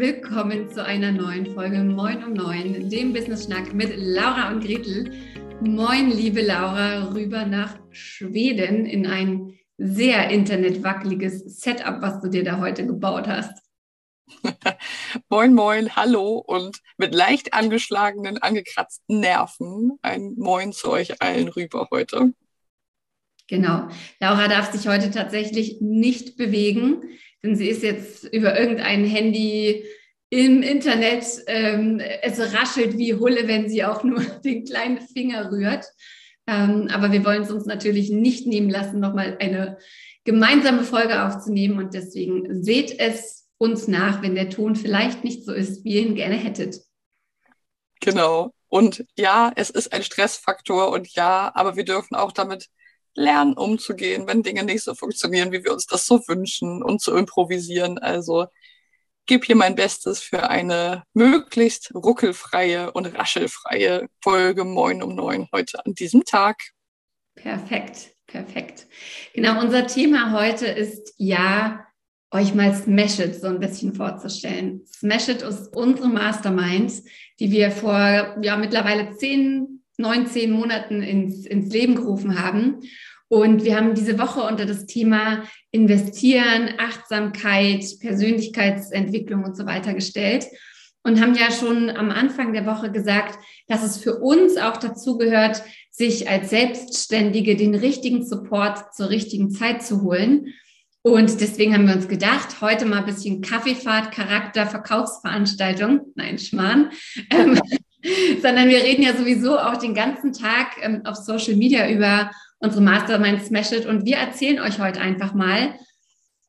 willkommen zu einer neuen Folge Moin um Neun, dem Business Schnack mit Laura und Gretel. Moin, liebe Laura, rüber nach Schweden in ein sehr internetwackeliges Setup, was du dir da heute gebaut hast. moin, moin, hallo und mit leicht angeschlagenen, angekratzten Nerven ein Moin zu euch allen rüber heute. Genau. Laura darf sich heute tatsächlich nicht bewegen denn sie ist jetzt über irgendein Handy im Internet, ähm, es raschelt wie Hulle, wenn sie auch nur den kleinen Finger rührt. Ähm, aber wir wollen es uns natürlich nicht nehmen lassen, nochmal eine gemeinsame Folge aufzunehmen. Und deswegen seht es uns nach, wenn der Ton vielleicht nicht so ist, wie ihr ihn gerne hättet. Genau. Und ja, es ist ein Stressfaktor und ja, aber wir dürfen auch damit lernen, umzugehen, wenn Dinge nicht so funktionieren, wie wir uns das so wünschen und zu improvisieren. Also gebe hier mein Bestes für eine möglichst ruckelfreie und raschelfreie Folge Moin um neun heute an diesem Tag. Perfekt, perfekt. Genau, unser Thema heute ist ja, euch mal Smash It so ein bisschen vorzustellen. Smash It ist unsere Mastermind, die wir vor ja mittlerweile zehn 19 Monaten ins, ins Leben gerufen haben. Und wir haben diese Woche unter das Thema Investieren, Achtsamkeit, Persönlichkeitsentwicklung und so weiter gestellt und haben ja schon am Anfang der Woche gesagt, dass es für uns auch dazu gehört, sich als Selbstständige den richtigen Support zur richtigen Zeit zu holen. Und deswegen haben wir uns gedacht, heute mal ein bisschen Kaffeefahrt, Charakter, Verkaufsveranstaltung. Nein, Schmarrn. Ähm, sondern wir reden ja sowieso auch den ganzen Tag ähm, auf Social Media über unsere Mastermind Smash It und wir erzählen euch heute einfach mal,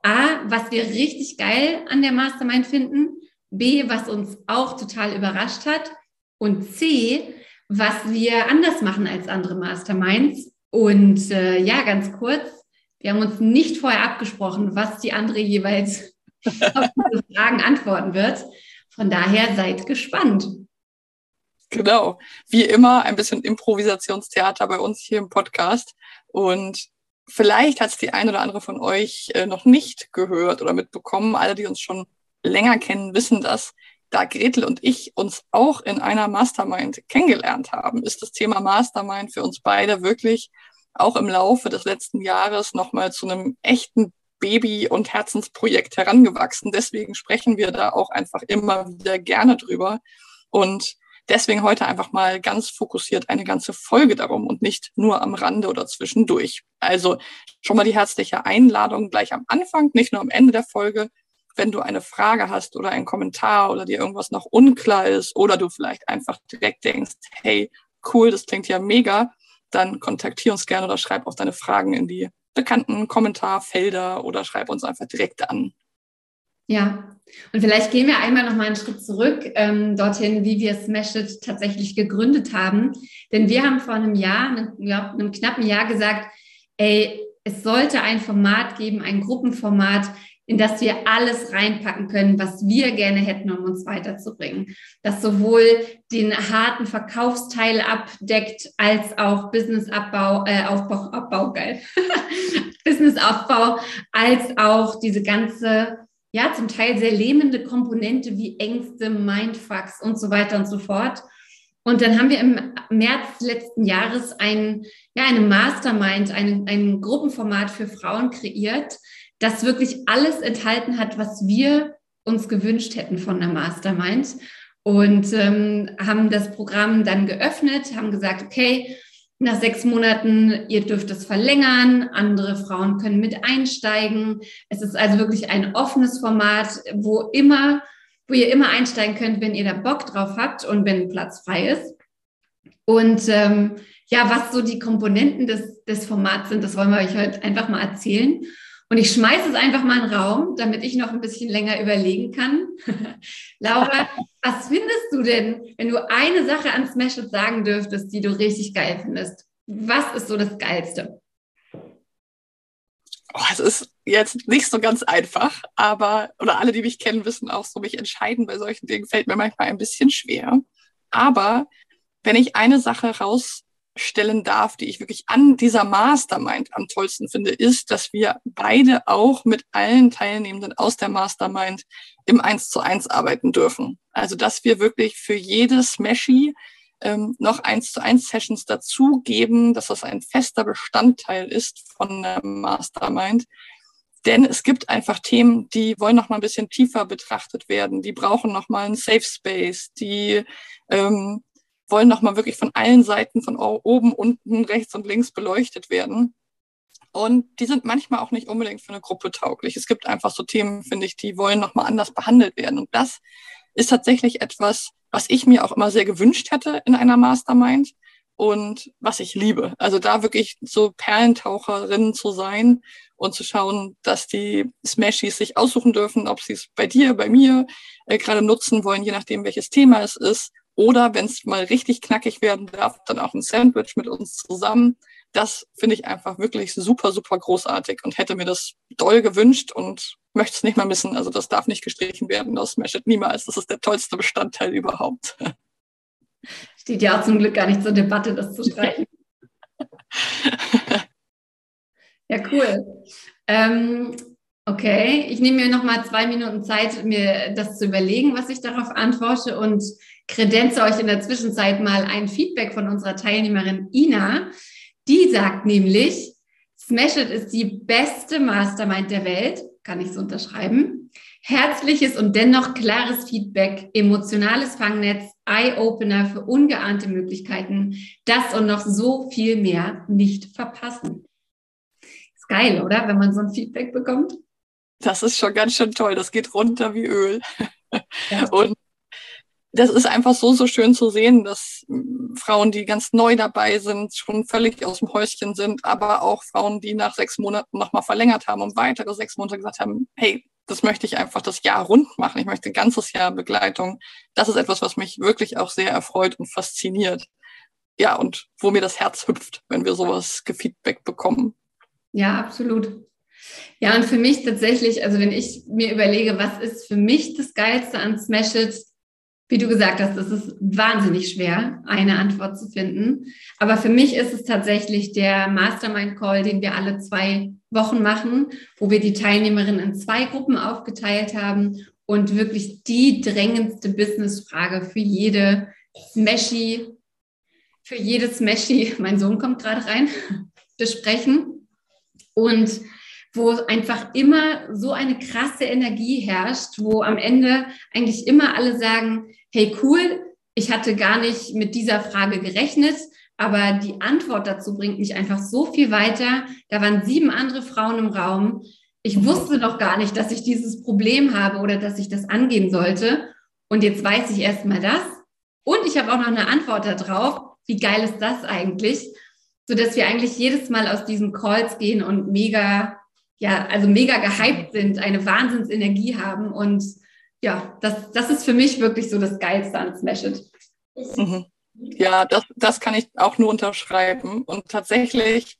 A, was wir richtig geil an der Mastermind finden, B, was uns auch total überrascht hat und C, was wir anders machen als andere Masterminds. Und äh, ja, ganz kurz, wir haben uns nicht vorher abgesprochen, was die andere jeweils auf diese Fragen antworten wird. Von daher seid gespannt. Genau. Wie immer ein bisschen Improvisationstheater bei uns hier im Podcast. Und vielleicht hat es die ein oder andere von euch äh, noch nicht gehört oder mitbekommen. Alle, die uns schon länger kennen, wissen das. Da Gretel und ich uns auch in einer Mastermind kennengelernt haben, ist das Thema Mastermind für uns beide wirklich auch im Laufe des letzten Jahres nochmal zu einem echten Baby- und Herzensprojekt herangewachsen. Deswegen sprechen wir da auch einfach immer wieder gerne drüber. Und Deswegen heute einfach mal ganz fokussiert eine ganze Folge darum und nicht nur am Rande oder zwischendurch. Also schon mal die herzliche Einladung gleich am Anfang, nicht nur am Ende der Folge. Wenn du eine Frage hast oder einen Kommentar oder dir irgendwas noch unklar ist oder du vielleicht einfach direkt denkst, hey, cool, das klingt ja mega, dann kontaktiere uns gerne oder schreib auch deine Fragen in die bekannten Kommentarfelder oder schreib uns einfach direkt an. Ja, und vielleicht gehen wir einmal noch mal einen Schritt zurück ähm, dorthin, wie wir Smash It tatsächlich gegründet haben. Denn wir haben vor einem Jahr, einem, ja, einem knappen Jahr gesagt, ey, es sollte ein Format geben, ein Gruppenformat, in das wir alles reinpacken können, was wir gerne hätten, um uns weiterzubringen. Das sowohl den harten Verkaufsteil abdeckt, als auch Businessabbau, äh, Aufbau, Abbau, geil. Businessaufbau, als auch diese ganze ja, zum Teil sehr lähmende Komponente wie Ängste, Mindfucks und so weiter und so fort. Und dann haben wir im März letzten Jahres ein, ja, eine Mastermind, ein, ein Gruppenformat für Frauen kreiert, das wirklich alles enthalten hat, was wir uns gewünscht hätten von der Mastermind. Und ähm, haben das Programm dann geöffnet, haben gesagt, okay, nach sechs Monaten, ihr dürft es verlängern, andere Frauen können mit einsteigen. Es ist also wirklich ein offenes Format, wo immer, wo ihr immer einsteigen könnt, wenn ihr da Bock drauf habt und wenn Platz frei ist. Und ähm, ja, was so die Komponenten des, des Formats sind, das wollen wir euch heute einfach mal erzählen. Und ich schmeiße es einfach mal in den Raum, damit ich noch ein bisschen länger überlegen kann. Laura, was findest du denn, wenn du eine Sache an Smash It sagen dürftest, die du richtig geil findest? Was ist so das Geilste? Oh, es ist jetzt nicht so ganz einfach, aber, oder alle, die mich kennen, wissen auch so, mich entscheiden bei solchen Dingen fällt mir manchmal ein bisschen schwer. Aber wenn ich eine Sache raus stellen darf, die ich wirklich an dieser Mastermind am tollsten finde, ist, dass wir beide auch mit allen Teilnehmenden aus der Mastermind im Eins zu eins arbeiten dürfen. Also, dass wir wirklich für jedes Meshi ähm, noch eins zu eins Sessions dazugeben, dass das ein fester Bestandteil ist von der Mastermind. Denn es gibt einfach Themen, die wollen noch mal ein bisschen tiefer betrachtet werden. Die brauchen noch mal einen Safe Space. Die ähm, wollen nochmal wirklich von allen Seiten, von oben, unten, rechts und links beleuchtet werden. Und die sind manchmal auch nicht unbedingt für eine Gruppe tauglich. Es gibt einfach so Themen, finde ich, die wollen nochmal anders behandelt werden. Und das ist tatsächlich etwas, was ich mir auch immer sehr gewünscht hätte in einer Mastermind und was ich liebe. Also da wirklich so Perlentaucherin zu sein und zu schauen, dass die Smashies sich aussuchen dürfen, ob sie es bei dir, bei mir äh, gerade nutzen wollen, je nachdem, welches Thema es ist oder wenn es mal richtig knackig werden darf, dann auch ein Sandwich mit uns zusammen. Das finde ich einfach wirklich super, super großartig und hätte mir das doll gewünscht und möchte es nicht mal missen. Also das darf nicht gestrichen werden aus Smash It niemals. Das ist der tollste Bestandteil überhaupt. Steht ja auch zum Glück gar nicht zur Debatte, das zu streichen. ja, cool. Ähm, okay, ich nehme mir noch mal zwei Minuten Zeit, mir das zu überlegen, was ich darauf antworte und kredenze euch in der Zwischenzeit mal ein Feedback von unserer Teilnehmerin Ina. Die sagt nämlich, Smash It ist die beste Mastermind der Welt, kann ich so unterschreiben. Herzliches und dennoch klares Feedback, emotionales Fangnetz, Eye-Opener für ungeahnte Möglichkeiten, das und noch so viel mehr nicht verpassen. Ist geil, oder? Wenn man so ein Feedback bekommt. Das ist schon ganz schön toll. Das geht runter wie Öl. Ja. Und das ist einfach so, so schön zu sehen, dass hm, Frauen, die ganz neu dabei sind, schon völlig aus dem Häuschen sind, aber auch Frauen, die nach sechs Monaten nochmal verlängert haben und weitere sechs Monate gesagt haben, hey, das möchte ich einfach das Jahr rund machen. Ich möchte ein ganzes Jahr Begleitung. Das ist etwas, was mich wirklich auch sehr erfreut und fasziniert. Ja, und wo mir das Herz hüpft, wenn wir sowas gefeedback bekommen. Ja, absolut. Ja, und für mich tatsächlich, also wenn ich mir überlege, was ist für mich das Geilste an Smash It, wie du gesagt hast, es ist wahnsinnig schwer, eine Antwort zu finden. Aber für mich ist es tatsächlich der Mastermind Call, den wir alle zwei Wochen machen, wo wir die Teilnehmerinnen in zwei Gruppen aufgeteilt haben und wirklich die drängendste Businessfrage für jede Smashy, für jedes Smashy, mein Sohn kommt gerade rein, besprechen. Und wo einfach immer so eine krasse Energie herrscht, wo am Ende eigentlich immer alle sagen, hey cool, ich hatte gar nicht mit dieser Frage gerechnet, aber die Antwort dazu bringt mich einfach so viel weiter. Da waren sieben andere Frauen im Raum. Ich wusste noch gar nicht, dass ich dieses Problem habe oder dass ich das angehen sollte. Und jetzt weiß ich erst mal das. Und ich habe auch noch eine Antwort darauf. Wie geil ist das eigentlich? So dass wir eigentlich jedes Mal aus diesen Calls gehen und mega ja, also mega gehypt sind, eine Wahnsinnsenergie haben. Und ja, das, das ist für mich wirklich so das Geilste an Smash It. Mhm. Ja, das, das kann ich auch nur unterschreiben. Und tatsächlich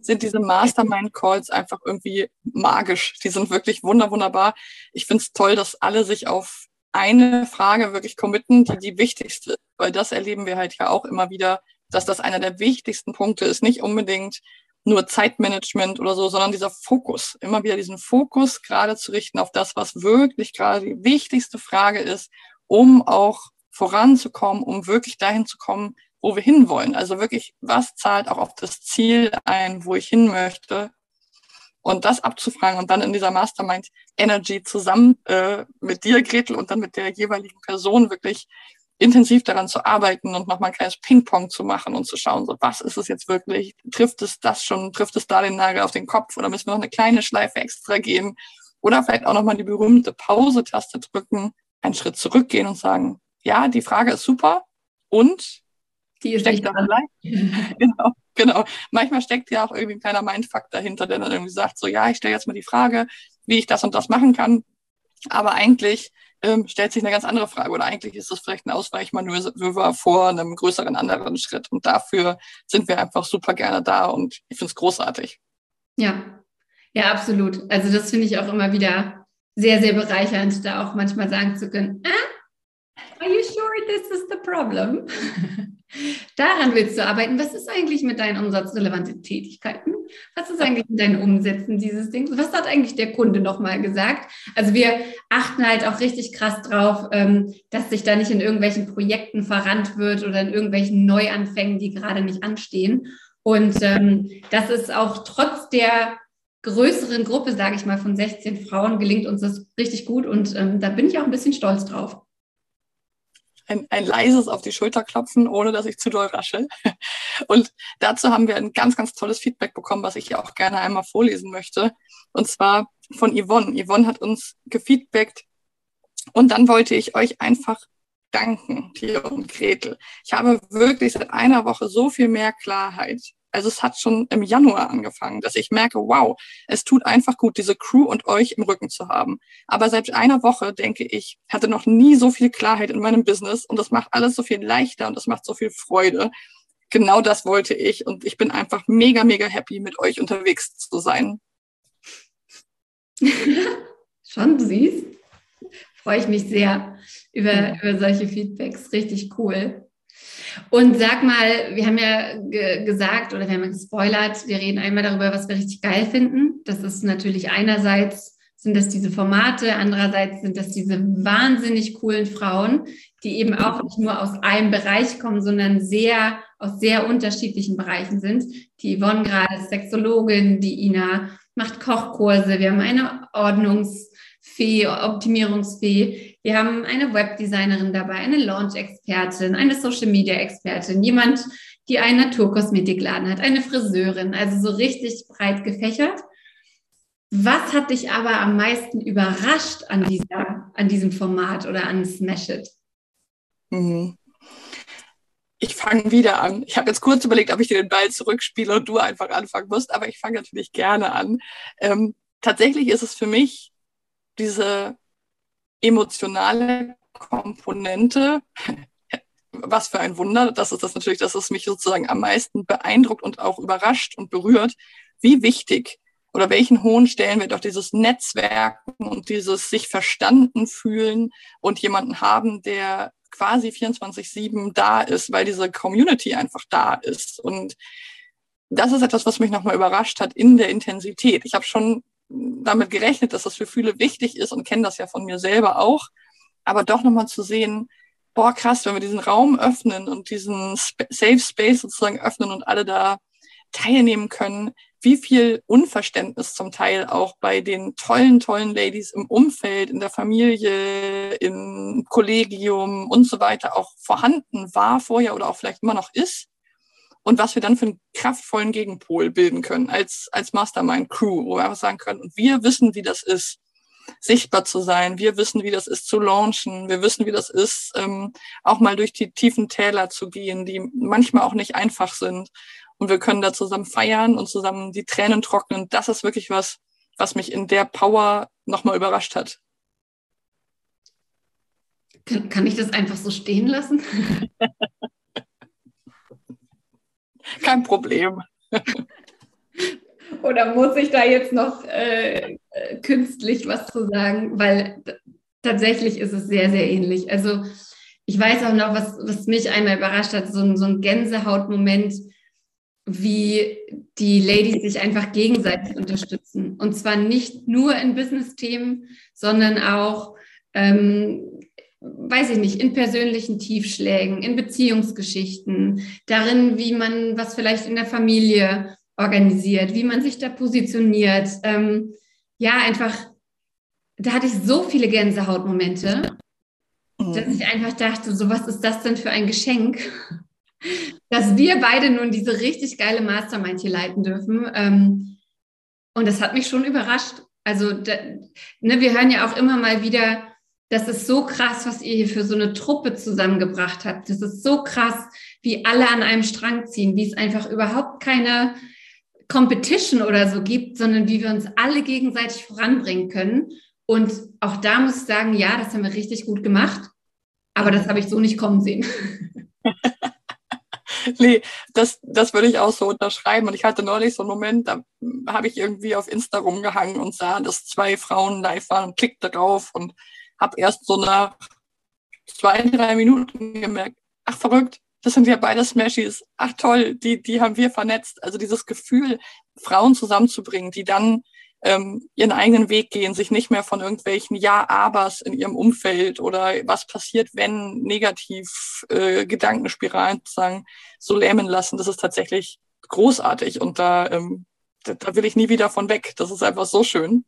sind diese Mastermind-Calls einfach irgendwie magisch. Die sind wirklich wunder, wunderbar. Ich finde es toll, dass alle sich auf eine Frage wirklich committen, die die wichtigste, weil das erleben wir halt ja auch immer wieder, dass das einer der wichtigsten Punkte ist. Nicht unbedingt nur Zeitmanagement oder so, sondern dieser Fokus, immer wieder diesen Fokus gerade zu richten auf das, was wirklich gerade die wichtigste Frage ist, um auch voranzukommen, um wirklich dahin zu kommen, wo wir hinwollen. Also wirklich, was zahlt auch auf das Ziel ein, wo ich hin möchte? Und das abzufragen und dann in dieser Mastermind Energy zusammen äh, mit dir, Gretel, und dann mit der jeweiligen Person wirklich intensiv daran zu arbeiten und nochmal ein kleines Ping-Pong zu machen und zu schauen, so was ist es jetzt wirklich? Trifft es das schon? Trifft es da den Nagel auf den Kopf? Oder müssen wir noch eine kleine Schleife extra gehen? Oder vielleicht auch nochmal die berühmte Pause-Taste drücken, einen Schritt zurückgehen und sagen, ja, die Frage ist super und die ist steckt da genau, genau. Manchmal steckt ja auch irgendwie ein kleiner Mindfuck dahinter, der dann irgendwie sagt, so ja, ich stelle jetzt mal die Frage, wie ich das und das machen kann. Aber eigentlich ähm, stellt sich eine ganz andere Frage. Oder eigentlich ist es vielleicht ein Ausweichmanöver vor einem größeren anderen Schritt. Und dafür sind wir einfach super gerne da und ich finde es großartig. Ja, ja, absolut. Also das finde ich auch immer wieder sehr, sehr bereichernd, da auch manchmal sagen zu können, ah, are you sure this is the problem? Daran willst du arbeiten. Was ist eigentlich mit deinen umsatzrelevanten Tätigkeiten? Was ist eigentlich mit deinen Umsätzen dieses Dings? Was hat eigentlich der Kunde nochmal gesagt? Also wir achten halt auch richtig krass drauf, ähm, dass sich da nicht in irgendwelchen Projekten verrannt wird oder in irgendwelchen Neuanfängen, die gerade nicht anstehen. Und ähm, das ist auch trotz der größeren Gruppe, sage ich mal, von 16 Frauen, gelingt uns das richtig gut. Und ähm, da bin ich auch ein bisschen stolz drauf ein, ein leises auf die Schulter klopfen, ohne dass ich zu doll rasche. Und dazu haben wir ein ganz, ganz tolles Feedback bekommen, was ich hier auch gerne einmal vorlesen möchte. Und zwar von Yvonne. Yvonne hat uns gefeedbackt. Und dann wollte ich euch einfach danken, Theo und Gretel. Ich habe wirklich seit einer Woche so viel mehr Klarheit also es hat schon im Januar angefangen, dass ich merke, wow, es tut einfach gut, diese Crew und euch im Rücken zu haben. Aber seit einer Woche, denke ich, hatte noch nie so viel Klarheit in meinem Business und das macht alles so viel leichter und das macht so viel Freude. Genau das wollte ich und ich bin einfach mega, mega happy, mit euch unterwegs zu sein. schon süß. Freue ich mich sehr über, über solche Feedbacks. Richtig cool. Und sag mal, wir haben ja ge gesagt oder wir haben gespoilert, wir reden einmal darüber, was wir richtig geil finden. Das ist natürlich einerseits sind das diese Formate, andererseits sind das diese wahnsinnig coolen Frauen, die eben auch nicht nur aus einem Bereich kommen, sondern sehr aus sehr unterschiedlichen Bereichen sind. Die Yvonne gerade ist Sexologin, die Ina macht Kochkurse, wir haben eine Ordnungsfee, Optimierungsfee, wir haben eine Webdesignerin dabei, eine Launch-Expertin, eine Social-Media-Expertin, jemand, die einen Naturkosmetikladen hat, eine Friseurin, also so richtig breit gefächert. Was hat dich aber am meisten überrascht an, dieser, an diesem Format oder an Smash It? Mhm. Ich fange wieder an. Ich habe jetzt kurz überlegt, ob ich dir den Ball zurückspiele und du einfach anfangen musst, aber ich fange natürlich gerne an. Ähm, tatsächlich ist es für mich diese emotionale Komponente. Was für ein Wunder. Das ist das natürlich, dass es mich sozusagen am meisten beeindruckt und auch überrascht und berührt, wie wichtig oder welchen hohen Stellenwert auch dieses Netzwerken und dieses sich verstanden fühlen und jemanden haben, der quasi 24-7 da ist, weil diese Community einfach da ist. Und das ist etwas, was mich nochmal überrascht hat in der Intensität. Ich habe schon damit gerechnet, dass das für viele wichtig ist und kenne das ja von mir selber auch. Aber doch nochmal zu sehen, boah, krass, wenn wir diesen Raum öffnen und diesen Safe Space sozusagen öffnen und alle da teilnehmen können, wie viel Unverständnis zum Teil auch bei den tollen, tollen Ladies im Umfeld, in der Familie, im Kollegium und so weiter auch vorhanden war vorher oder auch vielleicht immer noch ist und was wir dann für einen kraftvollen Gegenpol bilden können als, als Mastermind-Crew, wo wir einfach sagen können, und wir wissen, wie das ist, sichtbar zu sein. Wir wissen, wie das ist zu launchen. Wir wissen, wie das ist, ähm, auch mal durch die tiefen Täler zu gehen, die manchmal auch nicht einfach sind. Und wir können da zusammen feiern und zusammen die Tränen trocknen. Das ist wirklich was, was mich in der Power nochmal überrascht hat. Kann, kann ich das einfach so stehen lassen? Kein Problem. Oder muss ich da jetzt noch äh, künstlich was zu sagen? Weil tatsächlich ist es sehr, sehr ähnlich. Also ich weiß auch noch, was, was mich einmal überrascht hat, so ein, so ein Gänsehautmoment, wie die Ladies sich einfach gegenseitig unterstützen. Und zwar nicht nur in Business-Themen, sondern auch ähm, weiß ich nicht, in persönlichen Tiefschlägen, in Beziehungsgeschichten, darin, wie man was vielleicht in der Familie organisiert, wie man sich da positioniert. Ähm, ja, einfach, da hatte ich so viele Gänsehautmomente, mhm. dass ich einfach dachte, so was ist das denn für ein Geschenk, dass wir beide nun diese richtig geile Mastermind hier leiten dürfen. Ähm, und das hat mich schon überrascht. Also, da, ne, wir hören ja auch immer mal wieder, das ist so krass, was ihr hier für so eine Truppe zusammengebracht habt. Das ist so krass, wie alle an einem Strang ziehen, wie es einfach überhaupt keine Competition oder so gibt, sondern wie wir uns alle gegenseitig voranbringen können. Und auch da muss ich sagen, ja, das haben wir richtig gut gemacht, aber das habe ich so nicht kommen sehen. nee, das, das würde ich auch so unterschreiben. Und ich hatte neulich so einen Moment, da habe ich irgendwie auf Insta rumgehangen und sah, dass zwei Frauen live waren und klickte drauf und habe erst so nach zwei, drei Minuten gemerkt, ach verrückt, das sind ja beide Smashies. Ach toll, die, die haben wir vernetzt. Also dieses Gefühl, Frauen zusammenzubringen, die dann ähm, ihren eigenen Weg gehen, sich nicht mehr von irgendwelchen Ja-Abers in ihrem Umfeld oder was passiert, wenn negativ äh, Gedankenspiralen sozusagen so lähmen lassen. Das ist tatsächlich großartig und da, ähm, da, da will ich nie wieder von weg. Das ist einfach so schön.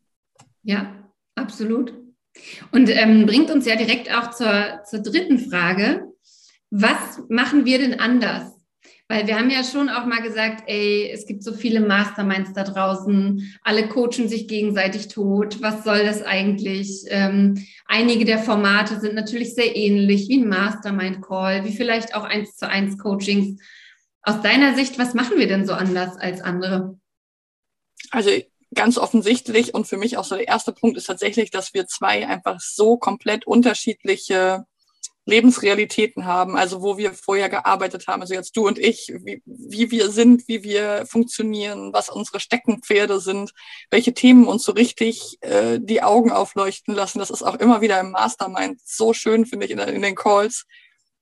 Ja, absolut. Und ähm, bringt uns ja direkt auch zur, zur dritten Frage. Was machen wir denn anders? Weil wir haben ja schon auch mal gesagt, ey, es gibt so viele Masterminds da draußen, alle coachen sich gegenseitig tot. Was soll das eigentlich? Ähm, einige der Formate sind natürlich sehr ähnlich, wie ein Mastermind-Call, wie vielleicht auch eins zu eins Coachings. Aus deiner Sicht, was machen wir denn so anders als andere? Also ganz offensichtlich und für mich auch so der erste Punkt ist tatsächlich, dass wir zwei einfach so komplett unterschiedliche Lebensrealitäten haben, also wo wir vorher gearbeitet haben, also jetzt du und ich, wie, wie wir sind, wie wir funktionieren, was unsere Steckenpferde sind, welche Themen uns so richtig äh, die Augen aufleuchten lassen. Das ist auch immer wieder im Mastermind so schön, finde ich, in, in den Calls,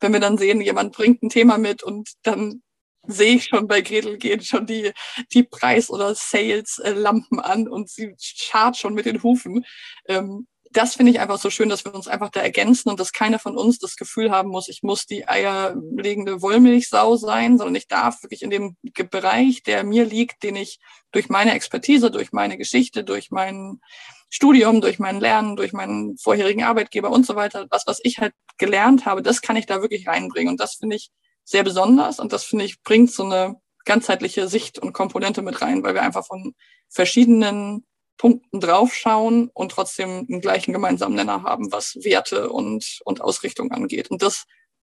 wenn wir dann sehen, jemand bringt ein Thema mit und dann sehe ich schon bei Gretel gehen schon die, die Preis- oder Sales-Lampen an und sie schart schon mit den Hufen. Ähm, das finde ich einfach so schön, dass wir uns einfach da ergänzen und dass keiner von uns das Gefühl haben muss, ich muss die eierlegende Wollmilchsau sein, sondern ich darf wirklich in dem Bereich, der mir liegt, den ich durch meine Expertise, durch meine Geschichte, durch mein Studium, durch mein Lernen, durch meinen vorherigen Arbeitgeber und so weiter, was, was ich halt gelernt habe, das kann ich da wirklich reinbringen. Und das finde ich sehr besonders und das finde ich bringt so eine ganzheitliche Sicht und Komponente mit rein, weil wir einfach von verschiedenen Punkten draufschauen und trotzdem einen gleichen gemeinsamen Nenner haben, was Werte und, und Ausrichtung angeht. Und das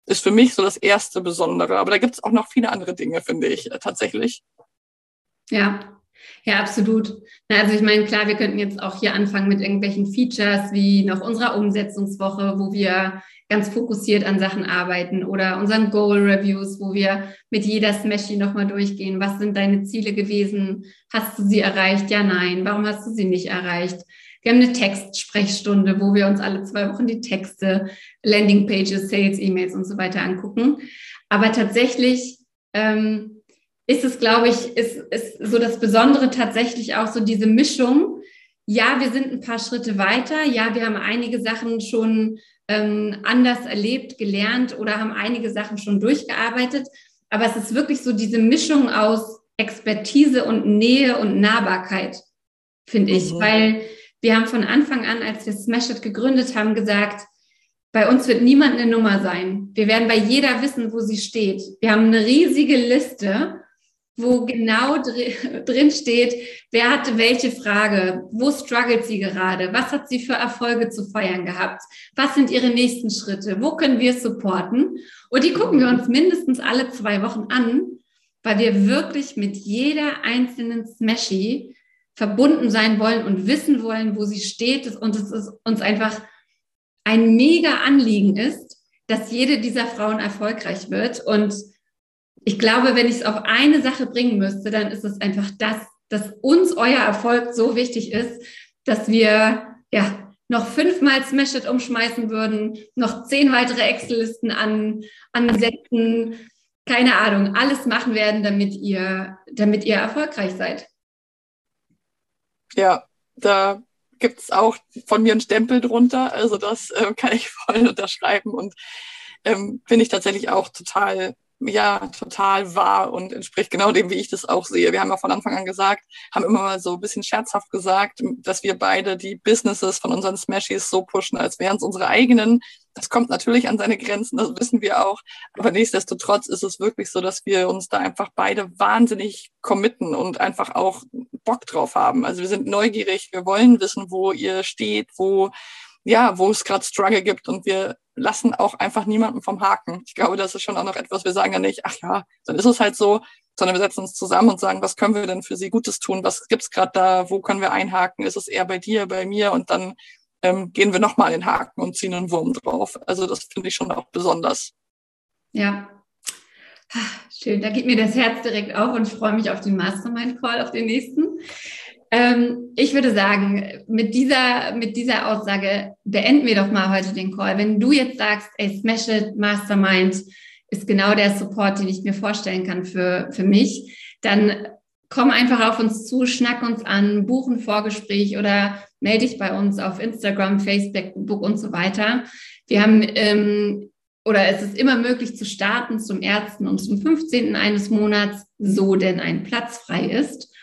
ist für mich so das erste Besondere. Aber da gibt es auch noch viele andere Dinge, finde ich, äh, tatsächlich. Ja, ja, absolut. Also ich meine, klar, wir könnten jetzt auch hier anfangen mit irgendwelchen Features wie nach unserer Umsetzungswoche, wo wir ganz fokussiert an Sachen arbeiten oder unseren Goal Reviews, wo wir mit jeder Smashy nochmal durchgehen. Was sind deine Ziele gewesen? Hast du sie erreicht? Ja, nein. Warum hast du sie nicht erreicht? Wir haben eine Textsprechstunde, wo wir uns alle zwei Wochen die Texte, Landingpages, Sales, E-Mails und so weiter angucken. Aber tatsächlich ähm, ist es, glaube ich, ist, ist so das Besondere tatsächlich auch so diese Mischung. Ja, wir sind ein paar Schritte weiter. Ja, wir haben einige Sachen schon ähm, anders erlebt, gelernt oder haben einige Sachen schon durchgearbeitet. Aber es ist wirklich so diese Mischung aus Expertise und Nähe und Nahbarkeit, finde ich. Mhm. Weil wir haben von Anfang an, als wir Smash It gegründet haben, gesagt, bei uns wird niemand eine Nummer sein. Wir werden bei jeder wissen, wo sie steht. Wir haben eine riesige Liste wo genau drin steht, wer hatte welche Frage, wo struggelt sie gerade, was hat sie für Erfolge zu feiern gehabt, was sind ihre nächsten Schritte, wo können wir supporten. Und die gucken wir uns mindestens alle zwei Wochen an, weil wir wirklich mit jeder einzelnen Smashy verbunden sein wollen und wissen wollen, wo sie steht und es ist uns einfach ein mega Anliegen ist, dass jede dieser Frauen erfolgreich wird und ich glaube, wenn ich es auf eine Sache bringen müsste, dann ist es einfach das, dass uns euer Erfolg so wichtig ist, dass wir ja noch fünfmal Smash It umschmeißen würden, noch zehn weitere Excel-Listen an, ansetzen, keine Ahnung, alles machen werden, damit ihr, damit ihr erfolgreich seid. Ja, da gibt es auch von mir einen Stempel drunter. Also das äh, kann ich voll unterschreiben und ähm, finde ich tatsächlich auch total ja total wahr und entspricht genau dem, wie ich das auch sehe. Wir haben ja von Anfang an gesagt, haben immer mal so ein bisschen scherzhaft gesagt, dass wir beide die Businesses von unseren Smashies so pushen, als wären es unsere eigenen. Das kommt natürlich an seine Grenzen, das wissen wir auch. Aber nichtsdestotrotz ist es wirklich so, dass wir uns da einfach beide wahnsinnig committen und einfach auch Bock drauf haben. Also wir sind neugierig, wir wollen wissen, wo ihr steht, wo ja, wo es gerade Struggle gibt und wir lassen auch einfach niemanden vom Haken. Ich glaube, das ist schon auch noch etwas, wir sagen ja nicht, ach ja, dann ist es halt so, sondern wir setzen uns zusammen und sagen, was können wir denn für sie Gutes tun? Was gibt's gerade da? Wo können wir einhaken? Ist es eher bei dir, bei mir? Und dann ähm, gehen wir nochmal in den Haken und ziehen einen Wurm drauf. Also das finde ich schon auch besonders. Ja. Schön, da geht mir das Herz direkt auf und ich freue mich auf den Mastermind-Call, auf den nächsten. Ähm, ich würde sagen, mit dieser, mit dieser Aussage beenden wir doch mal heute den Call. Wenn du jetzt sagst, ey, Smash It, Mastermind, ist genau der Support, den ich mir vorstellen kann für, für mich. Dann komm einfach auf uns zu, schnack uns an, buch ein Vorgespräch oder melde dich bei uns auf Instagram, Facebook und so weiter. Wir haben ähm, oder es ist immer möglich zu starten zum 1. und zum 15. eines Monats, so denn ein Platz frei ist.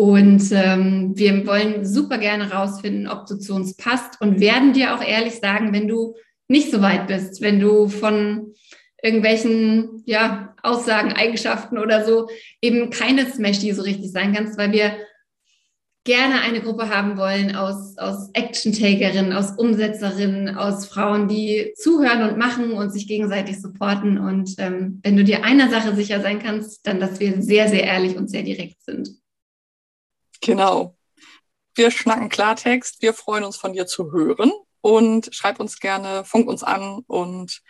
Und ähm, wir wollen super gerne rausfinden, ob du zu uns passt und werden dir auch ehrlich sagen, wenn du nicht so weit bist, wenn du von irgendwelchen ja, Aussagen, Eigenschaften oder so eben keine Smashy so richtig sein kannst, weil wir gerne eine Gruppe haben wollen aus, aus Action-Takerinnen, aus Umsetzerinnen, aus Frauen, die zuhören und machen und sich gegenseitig supporten. Und ähm, wenn du dir einer Sache sicher sein kannst, dann, dass wir sehr, sehr ehrlich und sehr direkt sind. Genau. Wir schnacken Klartext. Wir freuen uns von dir zu hören und schreib uns gerne, funk uns an und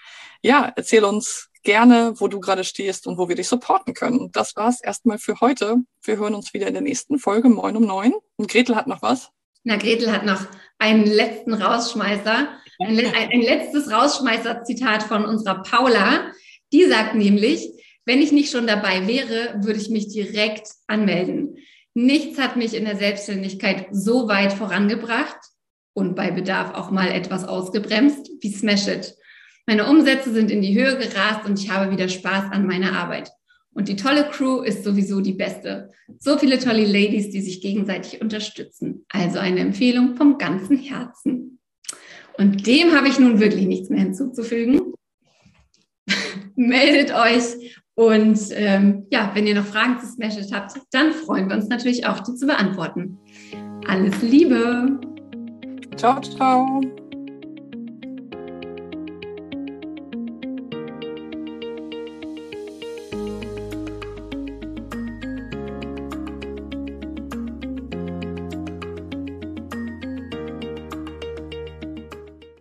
ja, erzähl uns gerne, wo du gerade stehst und wo wir dich supporten können. Das war's erstmal für heute. Wir hören uns wieder in der nächsten Folge, Moin um neun. Und Gretel hat noch was? Na, Gretel hat noch einen letzten Rausschmeißer, ein, ein, ein letztes Rausschmeißer-Zitat von unserer Paula. Die sagt nämlich, wenn ich nicht schon dabei wäre, würde ich mich direkt anmelden. Nichts hat mich in der Selbstständigkeit so weit vorangebracht und bei Bedarf auch mal etwas ausgebremst wie Smash It. Meine Umsätze sind in die Höhe gerast und ich habe wieder Spaß an meiner Arbeit. Und die tolle Crew ist sowieso die beste. So viele tolle Ladies, die sich gegenseitig unterstützen. Also eine Empfehlung vom ganzen Herzen. Und dem habe ich nun wirklich nichts mehr hinzuzufügen. Meldet euch und ähm, ja, wenn ihr noch Fragen zu Smash habt, dann freuen wir uns natürlich auch, die zu beantworten. Alles Liebe! Ciao, ciao!